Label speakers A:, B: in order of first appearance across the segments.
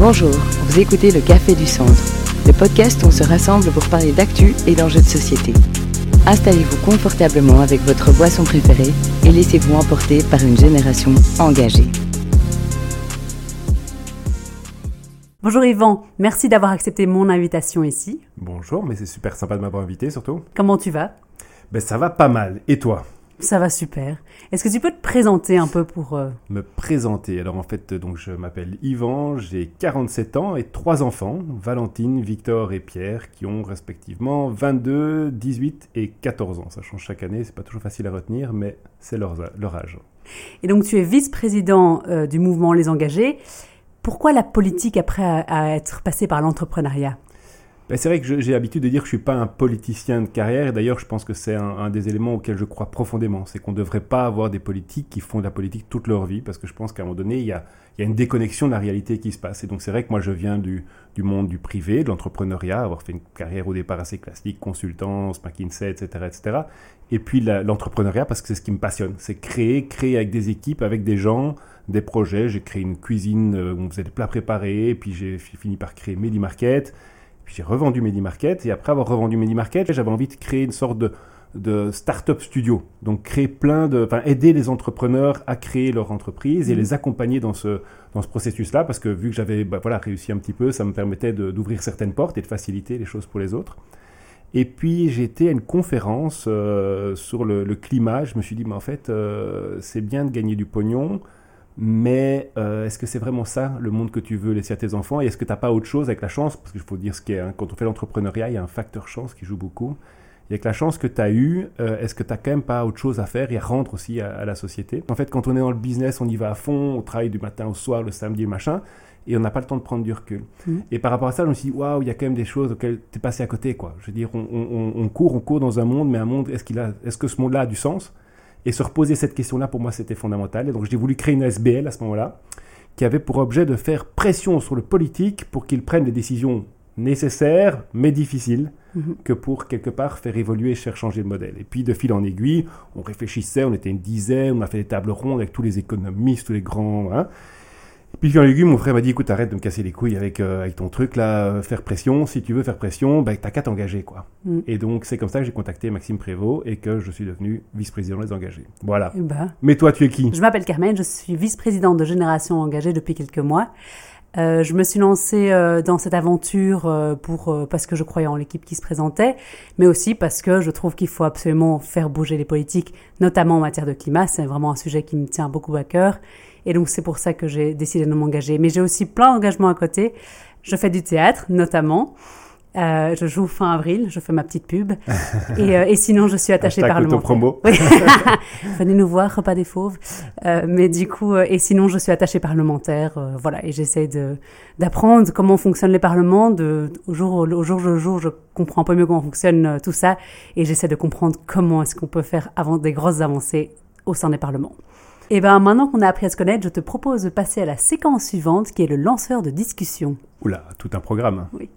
A: Bonjour, vous écoutez le Café du Centre, le podcast où on se rassemble pour parler d'actu et d'enjeux de société. Installez-vous confortablement avec votre boisson préférée et laissez-vous emporter par une génération engagée.
B: Bonjour Yvan, merci d'avoir accepté mon invitation ici.
C: Bonjour, mais c'est super sympa de m'avoir invité surtout.
B: Comment tu vas?
C: Ben ça va pas mal. Et toi?
B: Ça va super. Est-ce que tu peux te présenter un peu pour... euh,
C: Me présenter. Alors en fait, donc je m'appelle Yvan, j'ai 47 ans et trois enfants, Valentine, Victor et Pierre, qui ont respectivement 22, 18 et 14 ans. Ça change chaque année, c'est pas toujours facile à retenir, mais c'est leur, leur âge.
B: Et donc tu es vice-président euh, du mouvement Les Engagés. Pourquoi la politique après à, à être passé par l'entrepreneuriat?
C: Ben, c'est vrai que j'ai l'habitude de dire que je suis pas un politicien de carrière. D'ailleurs, je pense que c'est un, des éléments auxquels je crois profondément. C'est qu'on ne devrait pas avoir des politiques qui font de la politique toute leur vie, parce que je pense qu'à un moment donné, il y a, une déconnexion de la réalité qui se passe. Et donc, c'est vrai que moi, je viens du, monde du privé, de l'entrepreneuriat, avoir fait une carrière au départ assez classique, consultance, McKinsey, etc., etc. Et puis l'entrepreneuriat, parce que c'est ce qui me passionne. C'est créer, créer avec des équipes, avec des gens, des projets. J'ai créé une cuisine euh, où on faisait des plats préparés, puis j'ai fi- fini par créer Medi Market. Puis j'ai revendu MediMarket et après avoir revendu MediMarket, j'avais envie de créer une sorte de, de start-up studio. Donc créer plein de, enfin aider les entrepreneurs à créer leur entreprise et
B: Mhm.
C: les accompagner dans ce dans ce processus-là parce que vu que j'avais bah, voilà réussi un petit peu, ça me permettait d'ouvrir certaines portes et de faciliter les choses pour les autres. Et puis été à une conférence euh, sur le, le climat. Je me suis dit, mais en fait, euh, c'est bien de gagner du pognon, mais euh, est-ce que c'est vraiment ça le monde que tu veux laisser à tes enfants? Et est-ce que tu n'as pas autre chose avec la chance? Parce qu'il faut dire ce qu'est, hein, quand on fait l'entrepreneuriat, il y a un facteur chance qui joue beaucoup. Et avec la chance que tu as eue, euh, est-ce que tu n'as quand même pas autre chose à faire et à rendre aussi à, à la société? En fait, quand on est dans le business, on y va à fond, on travaille du matin au soir, le samedi, machin, et on n'a pas le temps de prendre du recul.
B: Mhm.
C: Et par rapport à ça, je me suis dit, waouh, il y a quand même des choses auxquelles tu es passé à côté. Quoi. Je veux dire, on, on- on court, on court dans un monde, mais un monde, est-ce, qu'il a, est-ce que ce monde-là a du sens? Et se reposer cette question-là, pour moi, c'était fondamental. Et donc, j'ai voulu créer une SBL à ce moment-là, qui avait pour objet de faire pression sur le politique pour qu'il prenne des décisions nécessaires, mais difficiles,
B: Mhm.
C: que pour quelque part faire évoluer, faire changer le modèle. Et puis de fil en aiguille, on réfléchissait, on était une dizaine, on a fait des tables rondes avec tous les économistes, tous les grands. hein. En aiguille, mon frère m'a dit écoute, arrête de me casser les couilles avec, euh, avec ton truc là, euh, faire pression. Si tu veux faire pression, ben, t'as qu'à t'engager quoi.
B: Mhm.
C: Et donc c'est comme ça que j'ai contacté Maxime Prévost et que je suis devenu vice-président des engagés. Voilà.
B: Eh ben,
C: Mais toi, tu es qui?
B: Je m'appelle Carmen, je suis vice-présidente de Génération Engagée depuis quelques mois. Euh, je me suis lancée euh, dans cette aventure euh, pour parce que je croyais en l'équipe qui se présentait, mais aussi parce que je trouve qu'il faut absolument faire bouger les politiques, notamment en matière de climat. C'est vraiment un sujet qui me tient beaucoup à cœur, et donc c'est pour ça que j'ai décidé de m'engager. Mais j'ai aussi plein d'engagements à côté. Je fais du théâtre, notamment. Euh, je joue fin avril, je fais ma petite pub. et, euh, et sinon, je suis attachée parlementaire.
C: autopromo.
B: Oui. Venez nous voir, repas des fauves. Euh, mais du coup, et sinon, je suis attachée parlementaire. voilà, et j'essaie de d'apprendre comment fonctionnent les parlements. De, au jour au jour le jour, je comprends un peu mieux comment fonctionne tout ça, et j'essaie de comprendre comment est-ce qu'on peut faire avant des grosses avancées au sein des parlements. Et ben maintenant qu'on a appris à se connaître, je te propose de passer à la séquence suivante, qui est le lanceur de discussion.
C: Oula, tout un programme.
B: Oui.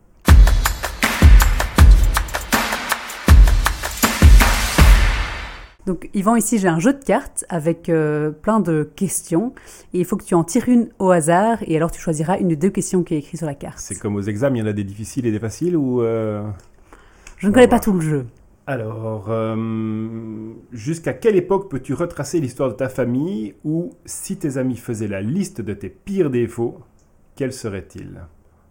B: Donc, Yvan, ici, j'ai un jeu de cartes avec euh, plein de questions. Et il faut que tu en tires une au hasard. Et alors, tu choisiras une des deux questions qui est écrite sur la carte.
C: C'est comme aux examens, il y en a des difficiles et des faciles ou euh,
B: Je ne
C: on
B: connais pas
C: voir.
B: tout le jeu.
C: Alors, euh, jusqu'à quelle époque peux-tu retracer l'histoire de ta famille ou si tes amis faisaient la liste de tes pires défauts, quels seraient-ils?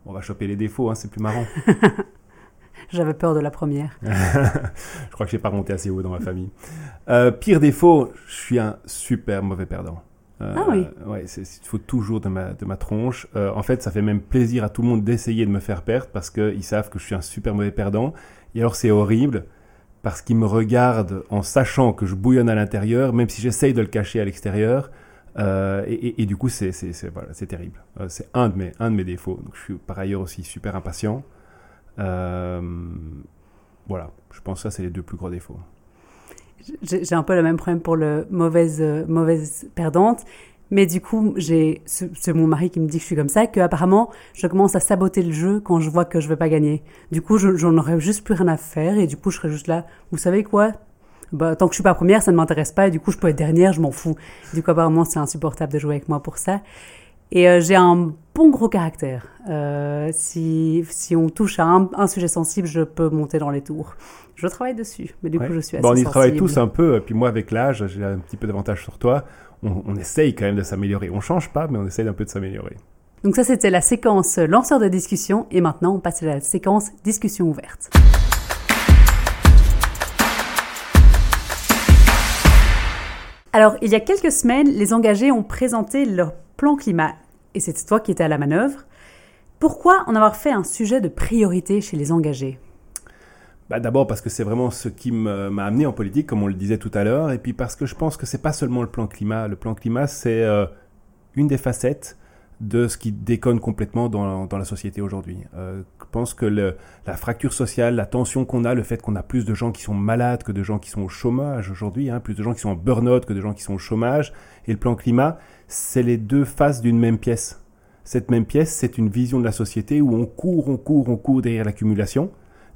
C: On va choper les défauts, hein, c'est plus marrant.
B: J'avais peur de la première.
C: je crois que j'ai pas remonté assez haut dans ma famille. Euh, pire défaut, je suis un super mauvais perdant. Euh,
B: Ah oui.
C: Ouais, c'est- il faut toujours de ma, de ma tronche. Euh, en fait, ça fait même plaisir à tout le monde d'essayer de me faire perdre parce qu'ils savent que je suis un super mauvais perdant. Et alors, c'est horrible parce qu'ils me regardent en sachant que je bouillonne à l'intérieur, même si j'essaye de le cacher à l'extérieur. Euh, et, du coup, c'est voilà, terrible. Euh, c'est un, de mes- un de mes défauts. Je suis par ailleurs aussi super impatient. Euh, voilà, je pense que ça, c'est les deux plus gros défauts.
B: J'ai un peu le même problème pour le mauvaise, mauvaise perdante. Mais du coup, j'ai c'est mon mari qui me dit que je suis comme ça, que apparemment, je commence à saboter le jeu quand je vois que je vais pas gagner. Du coup, je- j'en aurais juste plus rien à faire et du coup, je serais juste là. Vous savez quoi? Bah, tant que je suis pas première, ça ne m'intéresse pas et du coup, je peux être dernière, je m'en fous. Du coup, apparemment, c'est insupportable de jouer avec moi pour ça. Et euh, j'ai un bon gros caractère. Euh, si, si on touche à un, sujet sensible, je peux monter dans les tours. Je travaille dessus, mais du coup, je suis assez
C: bon, On
B: y
C: travaille tous un peu, puis moi, avec l'âge, j'ai un petit peu d'avantage sur toi. On, essaye quand même de s'améliorer. On change pas, mais on essaye un peu de s'améliorer.
B: Donc ça, c'était la séquence lanceur de discussion, et maintenant, on passe à la séquence discussion ouverte. Alors, il y a quelques semaines, les engagés ont présenté leur plan climat et c'est toi qui étais à la manœuvre. Pourquoi en avoir fait un sujet de priorité chez les engagés?
C: Bah D'abord parce que c'est vraiment ce qui m'a amené en politique, comme on le disait tout à l'heure, et puis parce que je pense que c'est pas seulement le plan climat. Le plan climat, c'est euh, une des facettes de ce qui déconne complètement dans, la société aujourd'hui. Euh, je pense que la fracture sociale, la tension qu'on a, le fait qu'on a plus de gens qui sont malades que de gens qui sont au chômage aujourd'hui, hein, plus de gens qui sont en burn-out que de gens qui sont au chômage, et le plan climat, c'est les deux faces d'une même pièce. Cette même pièce, c'est une vision de la société où on court, on court, on court derrière l'accumulation,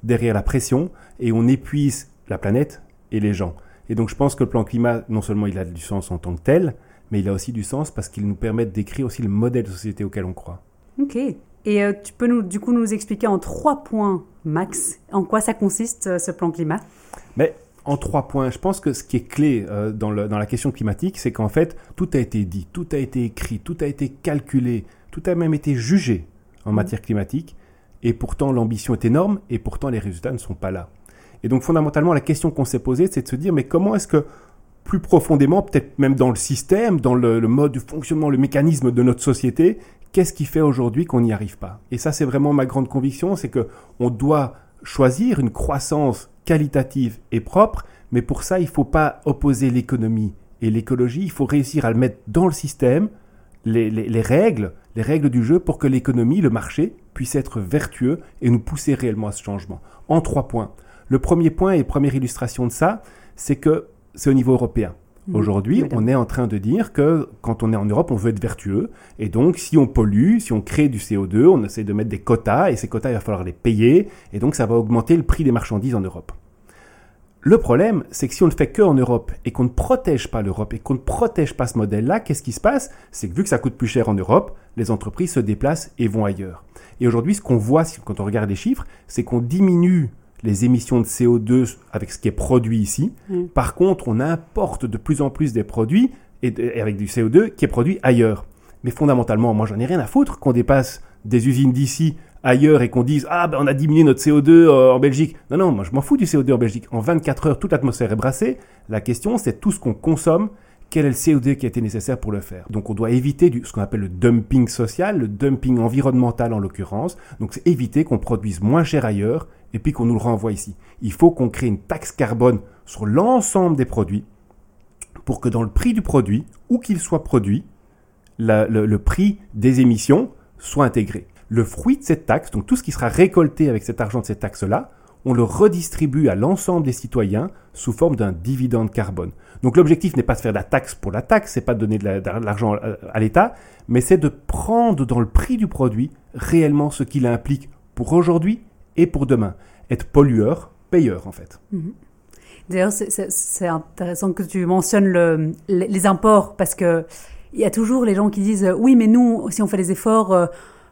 C: derrière la pression, et on épuise la planète et les gens. Et donc je pense que le plan climat, non seulement il a du sens en tant que tel, mais il a aussi du sens parce qu'il nous permet d'écrire aussi le modèle de société auquel on croit.
B: Ok. Et euh, tu peux nous, du coup nous expliquer en trois points, Max, en quoi ça consiste euh, ce plan climat?
C: Mais en trois points, je pense que ce qui est clé euh, dans, le, dans, la question climatique, c'est qu'en fait, tout a été dit, tout a été écrit, tout a été calculé, tout a même été jugé en mmh. matière climatique, et pourtant l'ambition est énorme, et pourtant les résultats ne sont pas là. Et donc fondamentalement, la question qu'on s'est posée, c'est de se dire, mais comment est-ce que plus profondément, peut-être même dans le système, dans le, mode de fonctionnement, le mécanisme de notre société, qu'est-ce qui fait aujourd'hui qu'on n'y arrive pas? Et ça, c'est vraiment ma grande conviction, c'est que on doit choisir une croissance qualitative et propre, mais pour ça, il ne faut pas opposer l'économie et l'écologie, il faut réussir à le mettre dans le système, les, les règles, les règles du jeu pour que l'économie, le marché, puisse être vertueux et nous pousser réellement à ce changement. En trois points. Le premier point et première illustration de ça, c'est que c'est au niveau européen. Mmh. Aujourd'hui, on est en train de dire que quand on est en Europe, on veut être vertueux. Et donc, si on pollue, si on crée du CO2, on essaie de mettre des quotas. Et ces quotas, il va falloir les payer. Et donc, ça va augmenter le prix des marchandises en Europe. Le problème, c'est que si on ne fait que en Europe et qu'on ne protège pas l'Europe et qu'on ne protège pas ce modèle-là, qu'est-ce qui se passe? C'est que vu que ça coûte plus cher en Europe, les entreprises se déplacent et vont ailleurs. Et aujourd'hui, ce qu'on voit quand on regarde les chiffres, c'est qu'on diminue les émissions de CO2 avec ce qui est produit ici. Mm. Par contre, on importe de plus en plus des produits et, avec du CO2 qui est produit ailleurs. Mais fondamentalement, moi, j'en ai rien à foutre qu'on dépasse des usines d'ici ailleurs et qu'on dise ah ben on a diminué notre CO2 euh, en Belgique. Non non, moi je m'en fous du CO2 en Belgique. En 24 heures, toute l'atmosphère est brassée. La question c'est tout ce qu'on consomme quel est le CO2 qui a été nécessaire pour le faire? Donc on doit éviter ce qu'on appelle le dumping social, le dumping environnemental en l'occurrence. Donc c'est éviter qu'on produise moins cher ailleurs et puis qu'on nous le renvoie ici. Il faut qu'on crée une taxe carbone sur l'ensemble des produits pour que dans le prix du produit, où qu'il soit produit, le, prix des émissions soit intégré. Le fruit de cette taxe, donc tout ce qui sera récolté avec cet argent de cette taxe-là, on le redistribue à l'ensemble des citoyens sous forme d'un dividende carbone. Donc l'objectif n'est pas de faire de la taxe pour la taxe, c'est pas de donner de l'argent à l'État, mais c'est de prendre dans le prix du produit réellement ce qu'il implique pour aujourd'hui et pour demain. Être pollueur, payeur en fait. Mhm.
B: D'ailleurs, c'est intéressant que tu mentionnes les, imports parce que il y a toujours les gens qui disent oui, mais nous, si on fait des efforts, euh,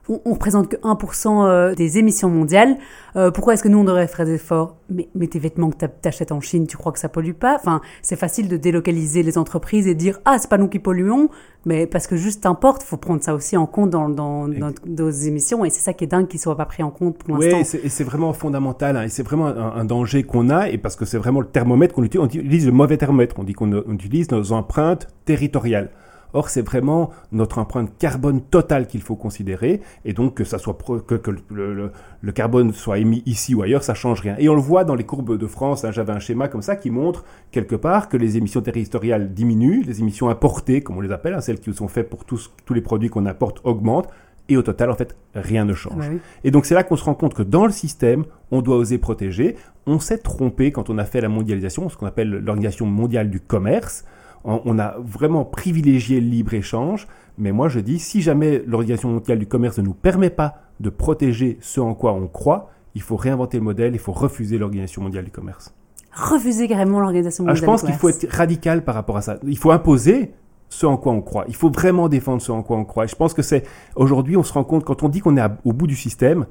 B: on, on représente que 1% euh, des émissions mondiales. Euh, pourquoi est-ce que nous, on devrait faire des efforts? Mais, mais, tes vêtements que tu achètes en Chine, tu crois que ça pollue pas? Enfin, c'est facile de délocaliser les entreprises et dire ah, c'est pas nous qui polluons, mais parce que juste importe, faut prendre ça aussi en compte dans, dans, nos émissions et c'est ça qui est dingue qu'ils soient pas pris en compte pour l'instant.
C: Oui, et c'est vraiment fondamental hein, et c'est vraiment un, danger qu'on a et parce que c'est vraiment le thermomètre qu'on utilise. On utilise le mauvais thermomètre. On dit qu'on utilise nos empreintes territoriales. Or, c'est vraiment notre empreinte carbone totale qu'il faut considérer. Et donc, que, ça soit que, le, carbone soit émis ici ou ailleurs, ça change rien. Et on le voit dans les courbes de France. Hein, j'avais un schéma comme ça qui montre quelque part que les émissions territoriales diminuent, les émissions importées, comme on les appelle, hein, celles qui sont faites pour tous, tous les produits qu'on importe, augmentent. Et au total, en fait, rien ne change. Bah et donc, c'est là qu'on se rend compte que dans le système, on doit oser protéger. On s'est trompé quand on a fait la mondialisation, ce qu'on appelle l'Organisation mondiale du commerce on a vraiment privilégié le libre-échange, mais moi je dis, si jamais l'Organisation mondiale du commerce ne nous permet pas de protéger ce en quoi on croit, il faut réinventer le modèle, il faut refuser l'Organisation mondiale du commerce.
B: Refuser carrément l'Organisation mondiale
C: ah, Je pense qu'il faut être radical par rapport à ça. Il faut imposer ce en quoi on croit. Il faut vraiment défendre ce en quoi on croit. Et je pense que c'est aujourd'hui, on se rend compte quand on dit qu'on est au bout du système,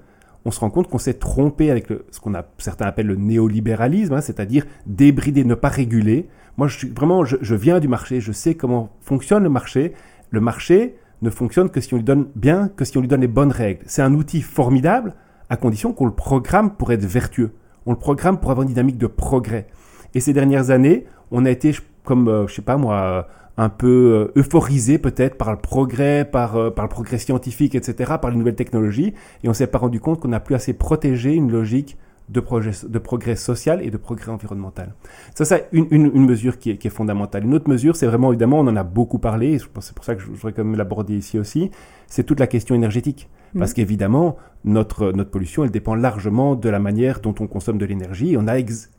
C: on se rend compte qu'on s'est trompé avec ce qu'on a certains appellent le néolibéralisme, hein, c'est-à-dire débrider, ne pas réguler. Moi, je suis vraiment, je, viens du marché, je sais comment fonctionne le marché. Le marché ne fonctionne que si on lui donne bien, que si on lui donne les bonnes règles. C'est un outil formidable à condition qu'on le programme pour être vertueux. On le programme pour avoir une dynamique de progrès. Et ces dernières années, on a été comme, euh, je sais pas moi, un peu euh, euphorisé peut-être par le progrès, par, euh, par le progrès scientifique, etc., par les nouvelles technologies, et on s'est pas rendu compte qu'on n'a plus assez protégé une logique de, progrès, de progrès social et de progrès environnemental. Ça, c'est une, une, mesure qui est, qui est, fondamentale. Une autre mesure, c'est vraiment, évidemment, on en a beaucoup parlé, c'est pour ça que je voudrais quand même l'aborder ici aussi, c'est toute la question énergétique. Mmh. Parce qu'évidemment, notre, notre pollution, elle dépend largement de la manière dont on consomme de l'énergie. On a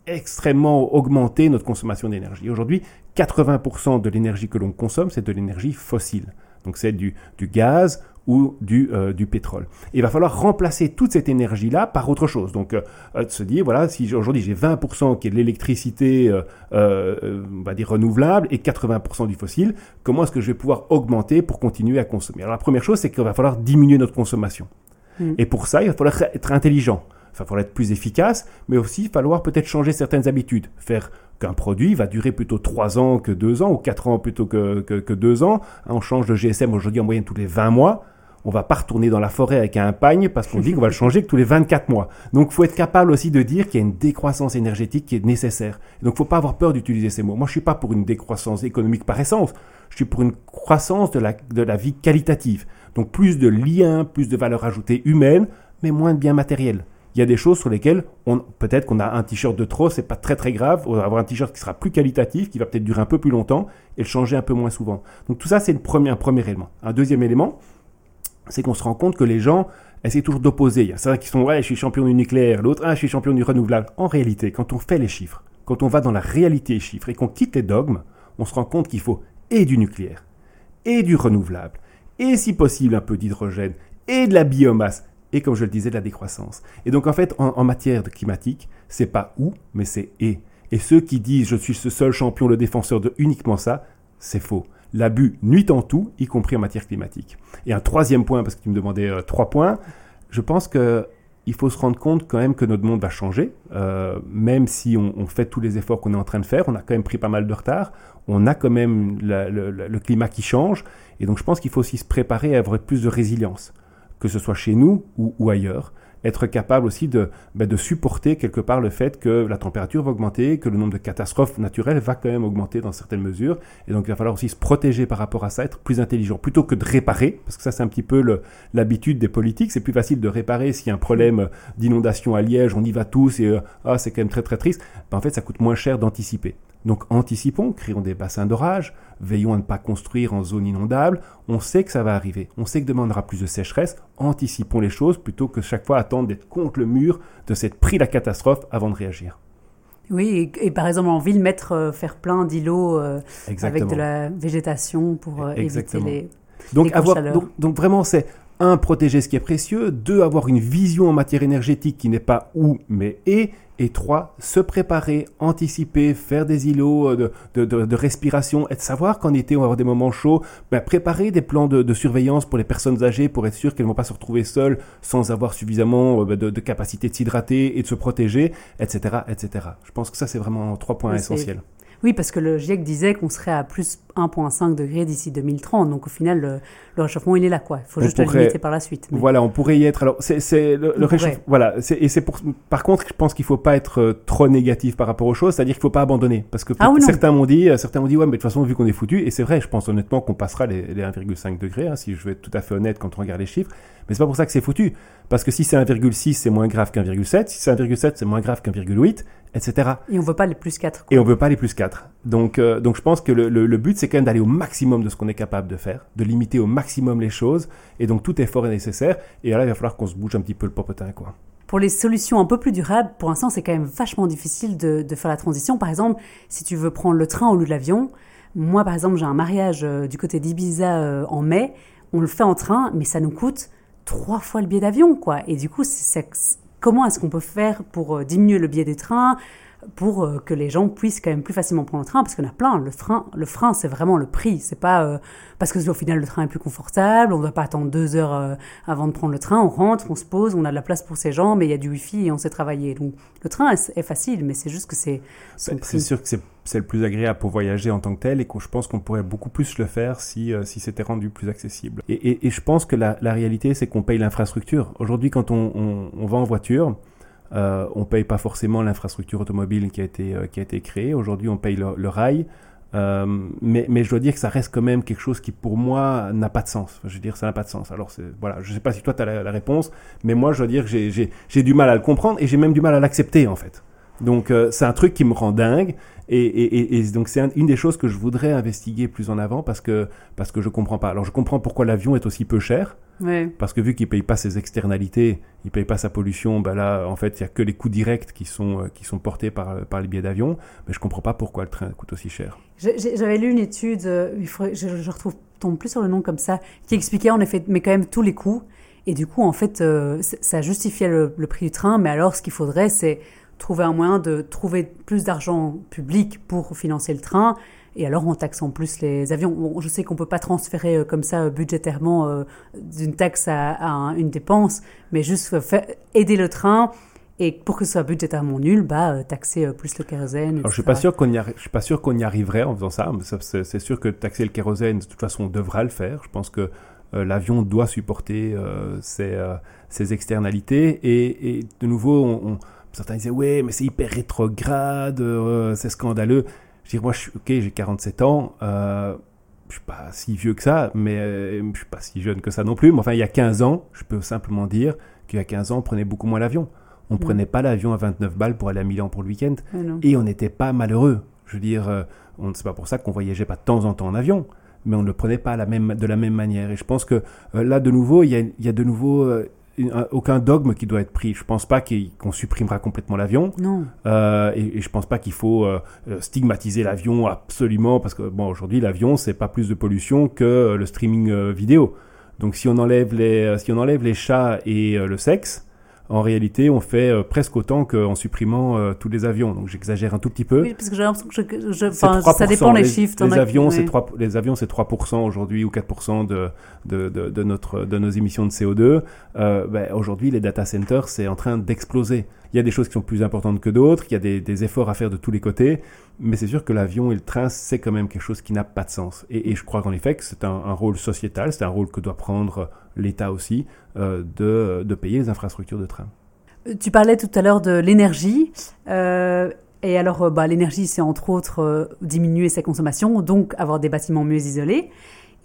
C: extrêmement augmenté notre consommation d'énergie. Aujourd'hui, 80% de l'énergie que l'on consomme, c'est de l'énergie fossile. Donc c'est du, du gaz ou du, euh, du pétrole. Et il va falloir remplacer toute cette énergie-là par autre chose. Donc, euh, euh se dire, voilà, si aujourd'hui j'ai 20% qui est de l'électricité, euh, on va dire renouvelable, et 80% du fossile, comment est-ce que je vais pouvoir augmenter pour continuer à consommer? Alors la première chose, c'est qu'il va falloir diminuer notre consommation. Mm. Et pour ça, il va falloir être intelligent. Il va falloir être plus efficace, mais aussi il va falloir peut-être changer certaines habitudes. Faire qu'un produit va durer plutôt 3 ans que 2 ans, ou 4 ans plutôt que, que, que 2 ans. On change de GSM aujourd'hui en moyenne tous les 20 mois on va pas retourner dans la forêt avec un pagne parce qu'on dit qu'on va le changer que tous les 24 mois. Donc, faut être capable aussi de dire qu'il y a une décroissance énergétique qui est nécessaire. Donc, faut pas avoir peur d'utiliser ces mots. Moi, je suis pas pour une décroissance économique par essence. Je suis pour une croissance de la, de la vie qualitative. Donc, plus de liens, plus de valeur ajoutée humaine, mais moins de biens matériels. Il y a des choses sur lesquelles on, peut-être qu'on a un t-shirt de trop, c'est pas très très grave. On va avoir un t-shirt qui sera plus qualitatif, qui va peut-être durer un peu plus longtemps et le changer un peu moins souvent. Donc tout ça, c'est premier, un premier élément. Un deuxième élément, c'est qu'on se rend compte que les gens essaient toujours d'opposer. Il y a certains qui sont ouais, je suis champion du nucléaire, l'autre ah, je suis champion du renouvelable. En réalité, quand on fait les chiffres, quand on va dans la réalité des chiffres et qu'on quitte les dogmes, on se rend compte qu'il faut et du nucléaire, et du renouvelable, et si possible un peu d'hydrogène, et de la biomasse, et comme je le disais, de la décroissance. Et donc en fait, en, en matière de climatique, c'est pas ou, mais c'est et. Et ceux qui disent je suis ce seul champion, le défenseur de uniquement ça, c'est faux l'abus nuit en tout, y compris en matière climatique. Et un troisième point, parce que tu me demandais euh, trois points, je pense que il faut se rendre compte quand même que notre monde va changer, euh, même si on, fait tous les efforts qu'on est en train de faire, on a quand même pris pas mal de retard, on a quand même le, climat qui change, et donc je pense qu'il faut aussi se préparer à avoir plus de résilience, que ce soit chez nous ou ailleurs être capable aussi de, ben, de supporter quelque part le fait que la température va augmenter, que le nombre de catastrophes naturelles va quand même augmenter dans certaines mesures. Et donc il va falloir aussi se protéger par rapport à ça, être plus intelligent, plutôt que de réparer, parce que ça c'est un petit peu l'habitude des politiques. C'est plus facile de réparer s'il y a un problème d'inondation à Liège, on y va tous et euh, ah, c'est quand même très très triste. Ben, en fait ça coûte moins cher d'anticiper. Donc anticipons, créons des bassins d'orage, veillons à ne pas construire en zone inondable. On sait que ça va arriver, on sait que aura plus de sécheresse. Anticipons les choses plutôt que chaque fois attendre d'être contre le mur, de s'être pris la catastrophe avant de réagir.
B: Oui, et, par exemple en ville, mettre, euh, faire plein d'îlots euh, avec de la végétation pour euh, éviter les,
C: donc, avoir, donc, donc vraiment, c'est un, protéger ce qui est précieux, deux, avoir une vision en matière énergétique qui n'est pas où, mais et, et trois, se préparer, anticiper, faire des îlots euh, de, de, de, respiration, et de savoir qu'en été on va avoir des moments chauds, ben, préparer des plans de, de, surveillance pour les personnes âgées pour être sûr qu'elles ne vont pas se retrouver seules sans avoir suffisamment euh, ben, de, capacité de s'hydrater et de se protéger, etc., etc. Je pense que ça c'est vraiment trois points essentiels.
B: Oui, parce que le GIEC disait qu'on serait à plus 1,5 degré d'ici 2030. Donc au final, le, réchauffement, il est là, quoi. Il faut juste le limiter par la suite.
C: Voilà, on pourrait y être. Alors, c'est le, réchauffement. Voilà, et c'est pour. Par contre, je pense qu'il faut pas être euh, trop négatif par rapport aux choses. C'est-à-dire qu'il faut pas abandonner, parce que ah certains m'ont dit, euh, certains m'ont dit, ouais, mais de toute façon, vu qu'on est foutu, et c'est vrai, je pense honnêtement qu'on passera les, 1,5 degrés, hein, si je veux être tout à fait honnête quand on regarde les chiffres. Mais c'est pas pour ça que c'est foutu. Parce que si c'est 1,6, c'est moins grave qu'1,7. Si c'est 1,7, c'est moins grave qu'1,8 etc.
B: Et on veut pas les plus 4.
C: Et on veut pas les plus 4. Donc, euh, donc je pense que le, le, but, c'est quand même d'aller au maximum de ce qu'on est capable de faire, de limiter au maximum les choses. Et donc, tout effort est nécessaire. Et là, il va falloir qu'on se bouge un petit peu le popotin, quoi.
B: Pour les solutions un peu plus durables, pour l'instant, c'est quand même vachement difficile de, de, faire la transition. Par exemple, si tu veux prendre le train au lieu de l'avion, moi, par exemple, j'ai un mariage euh, du côté d'Ibiza euh, en mai. On le fait en train, mais ça nous coûte trois fois le billet d'avion, quoi. Et du coup, c'est comment est-ce qu'on peut faire pour euh, diminuer le billet des trains pour euh, que les gens puissent quand même plus facilement prendre le train, parce qu'on a plein. Le frein, le frein c'est vraiment le prix. C'est pas euh, parce que au final le train est plus confortable, on ne doit pas attendre deux heures euh, avant de prendre le train. On rentre, on se pose, on a de la place pour ses jambes, mais il y a du wifi et on sait travailler. Donc le train est, facile, mais c'est juste que c'est.
C: Ben, c'est sûr que c'est le plus agréable pour voyager en tant que tel et que je pense qu'on pourrait beaucoup plus le faire si, si c'était rendu plus accessible. Et, et, je pense que la, la réalité, c'est qu'on paye l'infrastructure. Aujourd'hui, quand on, on, on va en voiture, euh, on ne paye pas forcément l'infrastructure automobile qui a été, euh, qui a été créée. Aujourd'hui, on paye le, rail. Euh, mais, mais, je dois dire que ça reste quand même quelque chose qui, pour moi, n'a pas de sens. je veux dire, ça n'a pas de sens. Alors, voilà, je ne sais pas si toi, tu as la, réponse, mais moi, je dois dire que j'ai du mal à le comprendre et j'ai même du mal à l'accepter, en fait. Donc, c'est un truc qui me rend dingue. Et, donc, c'est une des choses que je voudrais investiguer plus en avant parce que, parce que je ne comprends pas. Alors, je comprends pourquoi l'avion est aussi peu cher. Parce que vu qu'il ne paye pas ses externalités, il ne paye pas sa pollution, ben là, en fait, il n'y a que les coûts directs qui sont, euh, qui sont portés par, par les billets d'avion. Mais je ne comprends pas pourquoi le train coûte aussi cher.
B: J'avais lu une étude, euh, il faudrait, je, je retrouve tombe plus sur le nom comme ça, qui expliquait en effet, mais quand même tous les coûts. Et du coup, en fait, euh, ça justifiait le, prix du train. Mais alors, ce qu'il faudrait, c'est trouver un moyen de trouver plus d'argent public pour financer le train et alors en taxant plus les avions. je sais qu'on ne peut pas transférer euh, comme ça euh, budgétairement euh, d'une taxe à, une dépense, mais juste aider le train. Et pour que ce soit budgétairement nul, bah, taxer plus le kérosène.
C: je ne suis pas sûr qu'on y, je suis pas sûr qu'on y arriverait en faisant ça. C'est sûr que taxer le kérosène, de toute façon, on devra le faire. Je pense que l'avion doit supporter ses, externalités. Et, de nouveau, on, certains disaient, ouais, mais c'est hyper rétrograde, c'est scandaleux. Je dis, moi, je suis, ok, j'ai 47 ans, euh, je suis pas si vieux que ça, mais euh, je suis pas si jeune que ça non plus. Mais enfin, il y a 15 ans, je peux simplement dire qu'il y a 15 ans, on prenait beaucoup moins l'avion. On ne mm. prenait pas l'avion à 29 balles pour aller à Milan pour le week-end. Et on n'était pas malheureux. Je veux dire, euh, on c'est pas pour ça qu'on voyageait pas de temps en temps en avion mais on ne le prenait pas la même, de la même manière. Et je pense que euh, là, de nouveau, il y a, y a, de nouveau euh, aucun dogme qui doit être pris. Je pense pas qu'on supprimera complètement l'avion.
B: Non.
C: Euh, et, et, je pense pas qu'il faut euh, euh, stigmatiser l'avion absolument parce que bon aujourd'hui l'avion c'est pas plus de pollution que le streaming vidéo. Donc si on enlève les si on enlève les chats et le sexe, en réalité, on fait euh, presque autant qu'en supprimant euh, tous les avions. Donc j'exagère un tout petit peu.
B: Oui, parce que j'ai l'impression que je, ça dépend les, chiffres.
C: Les, avions, c'est 3, les avions, c'est 3% aujourd'hui ou 4% de, de, de, de, notre, de nos émissions de CO2. Euh, ben, aujourd'hui, les data centers, c'est en train d'exploser. Il y a des choses qui sont plus importantes que d'autres, il y a des, efforts à faire de tous les côtés, mais c'est sûr que l'avion et le train, c'est quand même quelque chose qui n'a pas de sens. Et, je crois qu'en effet, c'est un, rôle sociétal, c'est un rôle que doit prendre l'État aussi, euh, de, payer les infrastructures de train.
B: Tu parlais tout à l'heure de l'énergie. Euh, et alors, bah, l'énergie, c'est entre autres diminuer sa consommation, donc avoir des bâtiments mieux isolés.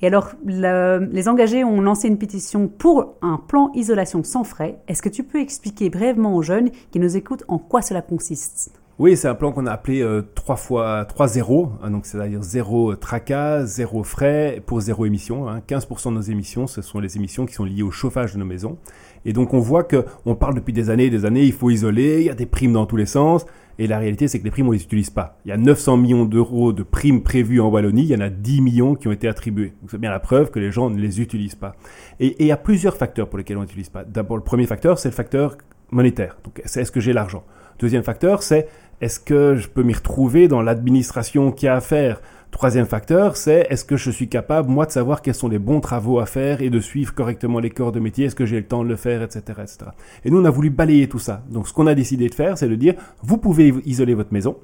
B: Et alors, les engagés ont lancé une pétition pour un plan isolation sans frais. Est-ce que tu peux expliquer brièvement aux jeunes qui nous écoutent en quoi cela consiste?
C: Oui, c'est un plan qu'on a appelé 3 euh, fois 3 0, hein, c'est-à-dire zéro tracas, zéro frais pour zéro émission. Hein. 15% de nos émissions, ce sont les émissions qui sont liées au chauffage de nos maisons. Et donc on voit que on parle depuis des années et des années, il faut isoler, il y a des primes dans tous les sens. Et la réalité, c'est que les primes, on les utilise pas. Il y a 900 millions d'euros de primes prévues en Wallonie, il y en a 10 millions qui ont été attribués. Donc c'est bien la preuve que les gens ne les utilisent pas. Et, il y a plusieurs facteurs pour lesquels on n'utilise pas. D'abord, le premier facteur, c'est le facteur monétaire. Donc c'est est-ce que j'ai l'argent? Deuxième facteur, c'est est-ce que je peux m'y retrouver dans l'administration qui a à faire? Troisième facteur, c'est est-ce que je suis capable, moi, de savoir quels sont les bons travaux à faire et de suivre correctement les corps de métier, est-ce que j'ai le temps de le faire, etc., etc. Et nous, on a voulu balayer tout ça. Donc, ce qu'on a décidé de faire, c'est de dire, vous pouvez isoler votre maison,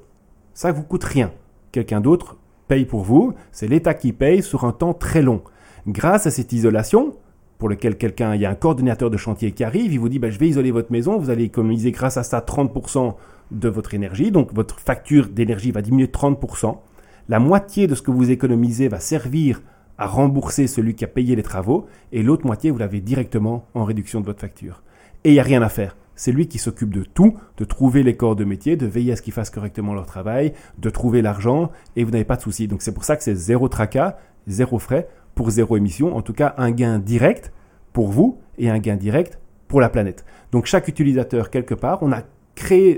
C: ça vous coûte rien. Quelqu'un d'autre paye pour vous, c'est l'État qui paye sur un temps très long. Grâce à cette isolation, pour lequel quelqu'un, il y a un coordinateur de chantier qui arrive, il vous dit, bah, je vais isoler votre maison, vous allez économiser grâce à ça 30% de votre énergie, donc votre facture d'énergie va diminuer de 30%. La moitié de ce que vous économisez va servir à rembourser celui qui a payé les travaux, et l'autre moitié, vous l'avez directement en réduction de votre facture. Et il n'y a rien à faire. C'est lui qui s'occupe de tout, de trouver les corps de métier, de veiller à ce qu'ils fassent correctement leur travail, de trouver l'argent, et vous n'avez pas de souci. Donc c'est pour ça que c'est zéro tracas, zéro frais, pour zéro émission, en tout cas un gain direct pour vous et un gain direct pour la planète. Donc chaque utilisateur, quelque part, on a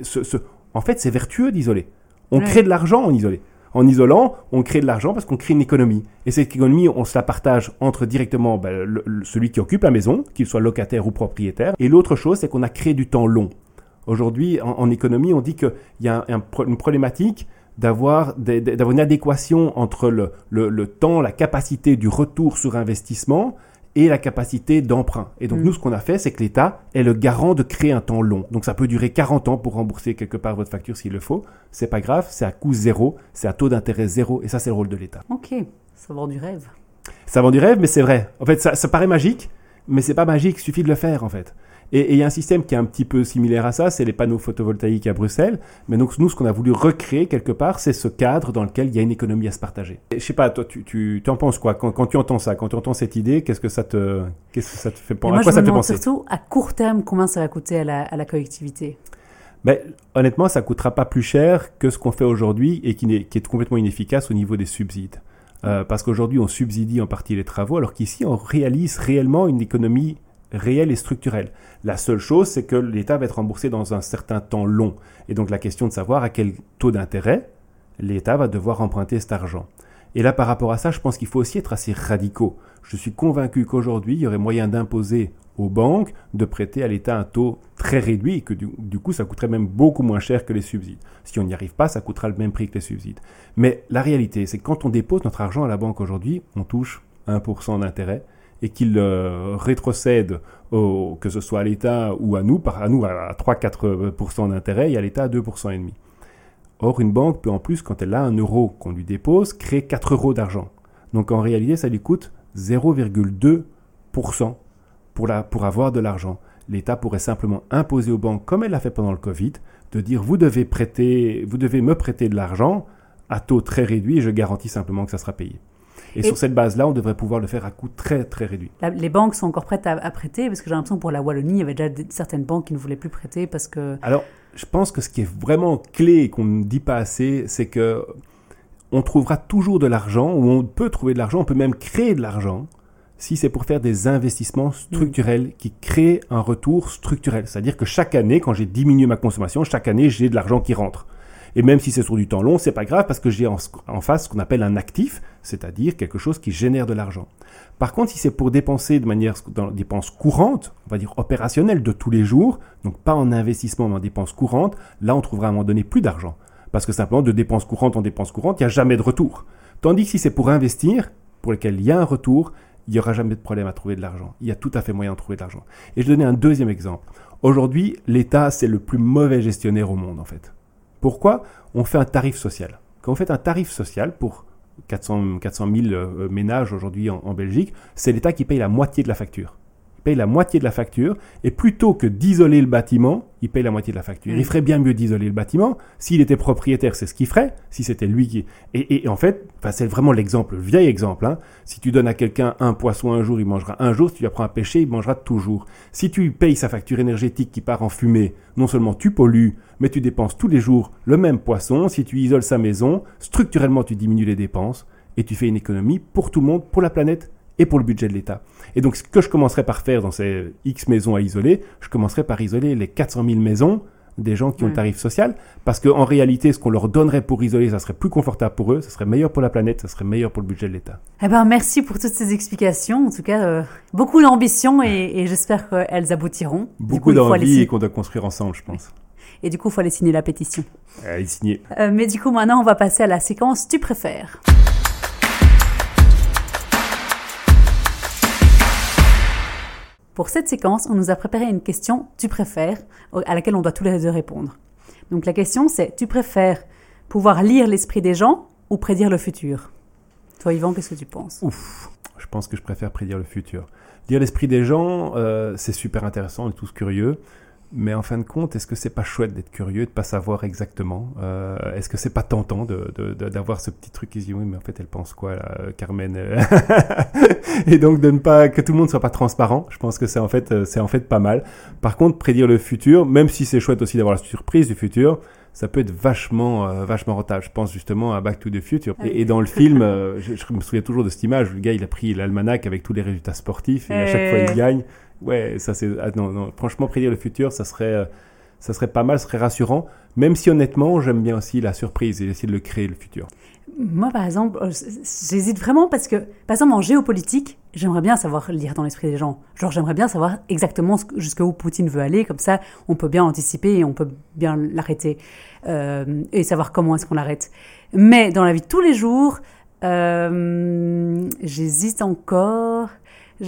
C: ce... ce... En fait, c'est vertueux d'isoler. On crée de l'argent en isoler. En isolant, on crée de l'argent parce qu'on crée une économie. Et cette économie, on se la partage entre directement ben, celui qui occupe la maison, qu'il soit locataire ou propriétaire. Et l'autre chose, c'est qu'on a créé du temps long. Aujourd'hui, en, économie, on dit qu'il y a une problématique d'avoir une adéquation entre le, le, temps, la capacité du retour sur investissement et la capacité d'emprunt. Et donc, mm. nous, ce qu'on a fait, c'est que l'État est le garant de créer un temps long. Donc, ça peut durer 40 ans pour rembourser quelque part votre facture s'il le faut. C'est pas grave, c'est à coût zéro, c'est à taux d'intérêt zéro, et ça, c'est le rôle de l'État.
B: Ok, ça vend du rêve.
C: Ça vend du rêve, mais c'est vrai. En fait, ça, ça paraît magique, mais c'est pas magique, il suffit de le faire, en fait. Et il y a un système qui est un petit peu similaire à ça, c'est les panneaux photovoltaïques à Bruxelles. Mais donc nous, ce qu'on a voulu recréer quelque part, c'est ce cadre dans lequel il y a une économie à se partager. Je sais pas, toi, tu, tu, en penses quoi? Quand, tu entends ça, quand tu entends cette idée, qu'est-ce que ça te, qu'est-ce que ça te fait penser
B: À
C: quoi
B: ça
C: te
B: fait
C: penser?
B: Surtout à court terme, combien ça va coûter à la, à la collectivité?
C: Ben, honnêtement, ça coûtera pas plus cher que ce qu'on fait aujourd'hui et qui, est, qui est complètement inefficace au niveau des subsides. Euh, parce qu'aujourd'hui, on subsidie en partie les travaux, alors qu'ici, on réalise réellement une économie réel et structurel. La seule chose, c'est que l'État va être remboursé dans un certain temps long. Et donc la question de savoir à quel taux d'intérêt l'État va devoir emprunter cet argent. Et là, par rapport à ça, je pense qu'il faut aussi être assez radicaux. Je suis convaincu qu'aujourd'hui, il y aurait moyen d'imposer aux banques de prêter à l'État un taux très réduit et que du, du, coup, ça coûterait même beaucoup moins cher que les subsides. Si on n'y arrive pas, ça coûtera le même prix que les subsides. Mais la réalité, c'est que quand on dépose notre argent à la banque aujourd'hui, on touche 1% d'intérêt et qu'il euh, rétrocède, que ce soit à l'État ou à nous, par, à nous à 3-4% d'intérêt et à l'État à 2,5%. Or, une banque peut en plus, quand elle a un euro qu'on lui dépose, créer 4 euros d'argent. Donc en réalité, ça lui coûte 0,2% pour, pour avoir de l'argent. L'État pourrait simplement imposer aux banques, comme elle l'a fait pendant le Covid, de dire vous devez prêter, vous devez me prêter de l'argent à taux très réduit et je garantis simplement que ça sera payé. Et, sur cette base-là, on devrait pouvoir le faire à coût très très réduit.
B: les banques sont encore prêtes à, prêter parce que j'ai l'impression pour la Wallonie, il y avait déjà certaines banques qui ne voulaient plus prêter parce que.
C: Alors, je pense que ce qui est vraiment clé et qu'on ne dit pas assez, c'est que on trouvera toujours de l'argent ou on peut trouver de l'argent, on peut même créer de l'argent si c'est pour faire des investissements structurels mm. qui créent un retour structurel. C'est-à-dire que chaque année, quand j'ai diminué ma consommation, chaque année, j'ai de l'argent qui rentre. Et même si c'est sur du temps long, c'est pas grave parce que j'ai en, face ce qu'on appelle un actif, c'est-à-dire quelque chose qui génère de l'argent. Par contre, si c'est pour dépenser de manière dans dépenses courantes, on va dire opérationnelles de tous les jours, donc pas en investissement mais en dépenses courantes, là on trouvera à un moment donné plus d'argent. Parce que simplement de dépenses courantes en dépenses courantes, il n'y a jamais de retour. Tandis que si c'est pour investir, pour lequel il y a un retour, il n'y aura jamais de problème à trouver de l'argent. Il y a tout à fait moyen de trouver de l'argent. Et je vais donner un deuxième exemple. Aujourd'hui, l'État, c'est le plus mauvais gestionnaire au monde, en fait. Pourquoi on fait un tarif social? Quand on fait un tarif social pour 400, 400 000 ménages aujourd'hui en Belgique, c'est l'État qui paye la moitié de la facture paye la moitié de la facture, et plutôt que d'isoler le bâtiment, il paye la moitié de la facture. Il mm. ferait bien mieux d'isoler le bâtiment. S'il était propriétaire, c'est ce qu'il ferait, si c'était lui qui... Et, en fait, c'est vraiment l'exemple, le vieil exemple. Hein. Si tu donnes à quelqu'un un poisson un jour, il mangera un jour. Si tu lui apprends à pêcher, il mangera toujours. Si tu payes sa facture énergétique qui part en fumée, non seulement tu pollues, mais tu dépenses tous les jours le même poisson. Si tu isoles sa maison, structurellement, tu diminues les dépenses et tu fais une économie pour tout le monde, pour la planète et pour le budget de l'État. Et donc, ce que je commencerai par faire dans ces X maisons à isoler, je commencerai par isoler les 400 000 maisons des gens qui ont le tarif social, parce qu'en réalité, ce qu'on leur donnerait pour isoler, ça serait plus confortable pour eux, ça serait meilleur pour la planète, ça serait meilleur pour le budget de l'État.
B: Eh ben, merci pour toutes ces explications. En tout cas, euh, beaucoup d'ambition et, j'espère qu'elles aboutiront.
C: Beaucoup d'envie et qu'on doit construire ensemble, je pense.
B: Et du coup, il faut aller signer la pétition.
C: Allez, signer.
B: Euh, mais du coup, maintenant, on va passer à la séquence Tu préfères. Pour cette séquence, on nous a préparé une question Tu préfères? à laquelle on doit tous les deux répondre. Donc la question c'est Tu préfères pouvoir lire l'esprit des gens ou prédire le futur? Toi Yvan, qu'est-ce que tu penses?
C: Ouf, je pense que je préfère prédire le futur. Lire l'esprit des gens, euh, c'est super intéressant, on est tous curieux. Mais en fin de compte, est-ce que c'est pas chouette d'être curieux, de pas savoir exactement euh, Est-ce que c'est pas tentant d'avoir ce petit truc qui se dit oui, mais en fait, elle pense quoi, là, Carmen Et donc de ne pas que tout le monde soit pas transparent. Je pense que c'est en fait, euh, c'est en fait pas mal. Par contre, prédire le futur, même si c'est chouette aussi d'avoir la surprise du futur, ça peut être vachement, euh, vachement rentable. Je pense justement à Back to the Future. Ah et, dans le film, je, je, me souviens toujours de cette image. Le gars, il a pris l'almanach avec tous les résultats sportifs et à chaque fois, il gagne. Ouais, ça c'est. Ah, non, non, franchement, prédire le futur, ça serait, euh, ça serait pas mal, ce serait rassurant, même si honnêtement, j'aime bien aussi la surprise et essayer de le créer, le futur.
B: Moi, par exemple, euh, j'hésite vraiment parce que, par exemple, en géopolitique, j'aimerais bien savoir lire dans l'esprit des gens. Genre, j'aimerais bien savoir exactement jusqu'où Poutine veut aller, comme ça, on peut bien anticiper et on peut bien l'arrêter euh, et savoir comment est-ce qu'on l'arrête. Mais dans la vie de tous les jours, j'hésite encore.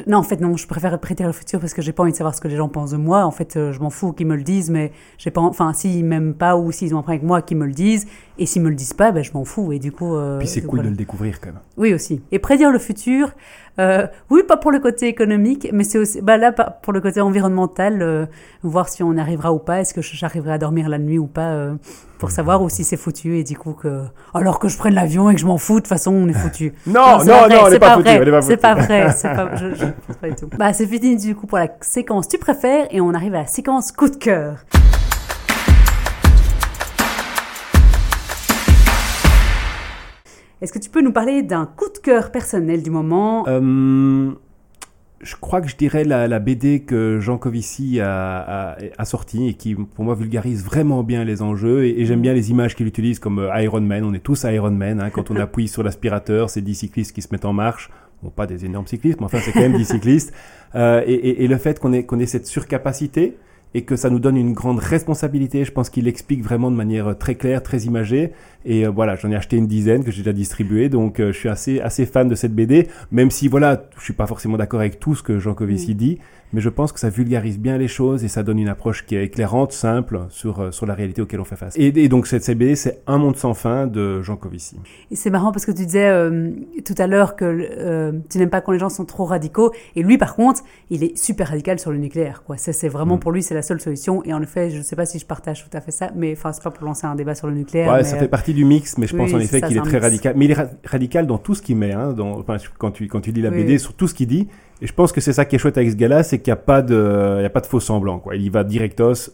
B: Non, en fait, non, je préfère prêter le futur parce que j'ai pas envie de savoir ce que les gens pensent de moi. En fait, euh, je m'en fous qu'ils me le disent, mais j'ai pas, enfin, s'ils m'aiment pas ou s'ils ont un problème avec moi, qu'ils me le disent. Et s'ils me le disent pas, ben, je m'en fous. Et du coup. Euh,
C: Puis c'est cool de le découvrir quand même.
B: Oui, aussi. Et prédire le futur, euh, oui, pas pour le côté économique, mais c'est aussi, bah là, pour le côté environnemental, euh, voir si on arrivera ou pas, est-ce que j'arriverai à dormir la nuit ou pas, euh, pour savoir aussi si c'est foutu et du coup que, alors que je prenne l'avion et que je m'en fous, de toute façon, on est foutu.
C: non, non, non, on n'est pas, foutu.
B: C'est pas vrai, c'est pas, je, je pas du tout. Bah, c'est fini du coup pour la séquence tu préfères et on arrive à la séquence coup de cœur. Est-ce que tu peux nous parler d'un coup de cœur personnel du moment?
C: Euh, Je crois que je dirais la, BD que Jean Covici a, a, sortie et qui, pour moi, vulgarise vraiment bien les enjeux. Et, j'aime bien les images qu'il utilise comme euh, Iron Man. On est tous Iron Man. Hein. Quand on appuie sur l'aspirateur, c'est 10 cyclistes qui se mettent en marche. Bon, pas des énormes cyclistes, mais enfin, c'est quand même 10 cyclistes. Euh, et, et, le fait qu'on ait, qu'on ait cette surcapacité, et que ça nous donne une grande responsabilité. Je pense qu'il explique vraiment de manière euh, très claire, très imagée. Et euh, voilà, j'en ai acheté une dizaine que j'ai déjà distribué, donc euh, je suis assez assez fan de cette BD, même si voilà, je suis pas forcément d'accord avec tout ce que Jean Covici mm. dit, mais je pense que ça vulgarise bien les choses et ça donne une approche qui est éclairante, simple sur, euh, sur la réalité auquel on fait face. Et, donc cette CBD, c'est Un monde sans fin de Jean Covici.
B: Et c'est marrant parce que tu disais euh, tout à l'heure que euh, tu n'aimes pas quand les gens sont trop radicaux, et lui par contre, il est super radical sur le nucléaire. Quoi. C'est, vraiment mm. pour lui, c'est la seule solution. Et en effet, je ne sais pas si je partage tout à fait ça, mais enfin, c'est pas pour lancer un débat sur le nucléaire.
C: Ouais, ça fait partie du mix, mais je pense en effet qu'il est très radical. Mais il est radical dans tout ce qu'il met, hein, dans, enfin, quand tu quand tu lis la BD, sur tout ce qu'il dit. Et je pense que c'est ça qui est chouette avec ce gars-là, c'est qu'il n'y a pas de, il y a pas de faux semblants, quoi. Il y va directos,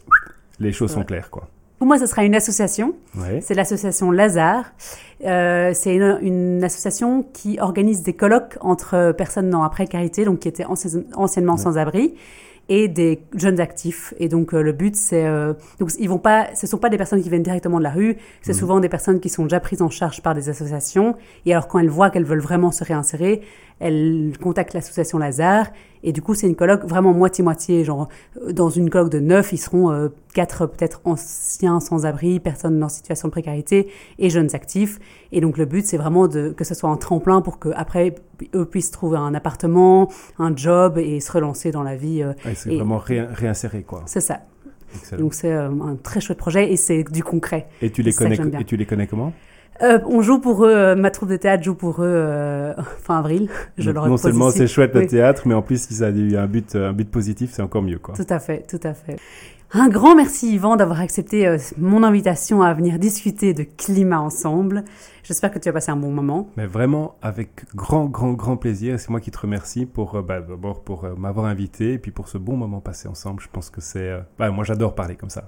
C: les choses sont claires, quoi.
B: Pour moi, ce sera une association. C'est l'association Lazare. Euh, c'est une, une, association qui organise des colloques entre personnes en précarité, donc qui étaient anciennement sans abri, et des jeunes actifs. Et donc euh, le but, c'est euh, donc ils vont pas, ce sont pas des personnes qui viennent directement de la rue, c'est mmh. souvent des personnes qui sont déjà prises en charge par des associations. Et alors quand elles voient qu'elles veulent vraiment se réinsérer, elles contactent l'association Lazare. Et du coup, c'est une colloque vraiment moitié-moitié. Genre, euh, dans une colloque de neuf, ils seront quatre peut-être anciens sans-abri, personnes en situation de précarité et jeunes actifs. Et donc le but, c'est vraiment de, que ce soit un tremplin pour qu'après, eux puissent trouver un appartement, un job et se relancer dans la vie.
C: c'est vraiment réinsérer, quoi.
B: C'est ça. Donc c'est euh, un très chouette projet et c'est du concret.
C: Et tu les connais et tu les connais comment?
B: Euh, on joue pour eux, euh, ma troupe de théâtre joue pour eux fin avril.
C: Je non seulement c'est chouette le théâtre, mais en plus si ça a eu un but, un but positif, c'est encore mieux. Quoi.
B: Tout à fait, tout à fait. Un grand merci Yvan d'avoir accepté euh, mon invitation à venir discuter de climat ensemble. J'espère que tu as passé un bon moment.
C: Mais vraiment avec grand, grand, grand plaisir. C'est moi qui te remercie pour euh, bah, d'abord pour euh, m'avoir invité et puis pour ce bon moment passé ensemble. Je pense que c'est... Bah, moi j'adore parler comme ça.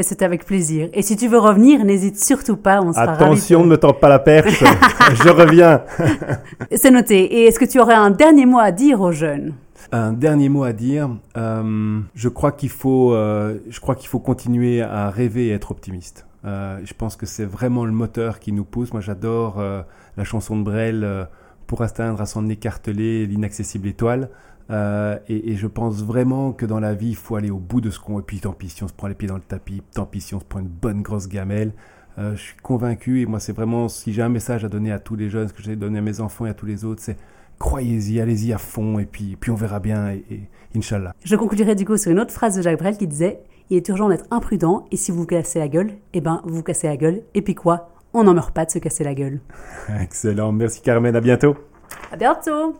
B: C'est avec plaisir. Et si tu veux revenir, n'hésite surtout pas. On sera
C: Attention, ne me tends pas la perche. Je reviens.
B: c'est noté. Et est-ce que tu aurais un dernier mot à dire aux jeunes?
C: Un dernier mot à dire. Euh, je crois qu'il faut, euh, je crois qu'il faut continuer à rêver et être optimiste. Euh, je pense que c'est vraiment le moteur qui nous pousse. Moi, j'adore la chanson de Brel pour atteindre à son écartelé l'inaccessible étoile. Et, et, je pense vraiment que dans la vie, il faut aller au bout de ce qu'on. Et puis, tant pis si on se prend les pieds dans le tapis, tant pis si on se prend une bonne grosse gamelle. je suis convaincu, et moi, c'est vraiment, si j'ai un message à donner à tous les jeunes, ce que j'ai donné à mes enfants et à tous les autres, c'est croyez-y, allez-y à fond, et puis, puis on verra bien, et, et Inch'Allah.
B: Je conclurai du coup sur une autre phrase de Jacques Brel qui disait Il est urgent d'être imprudent, et si vous vous cassez la gueule, eh ben, vous vous cassez la gueule, et puis quoi? On n'en meurt pas de se casser la gueule.
C: Excellent, merci Carmen, à bientôt.
B: À bientôt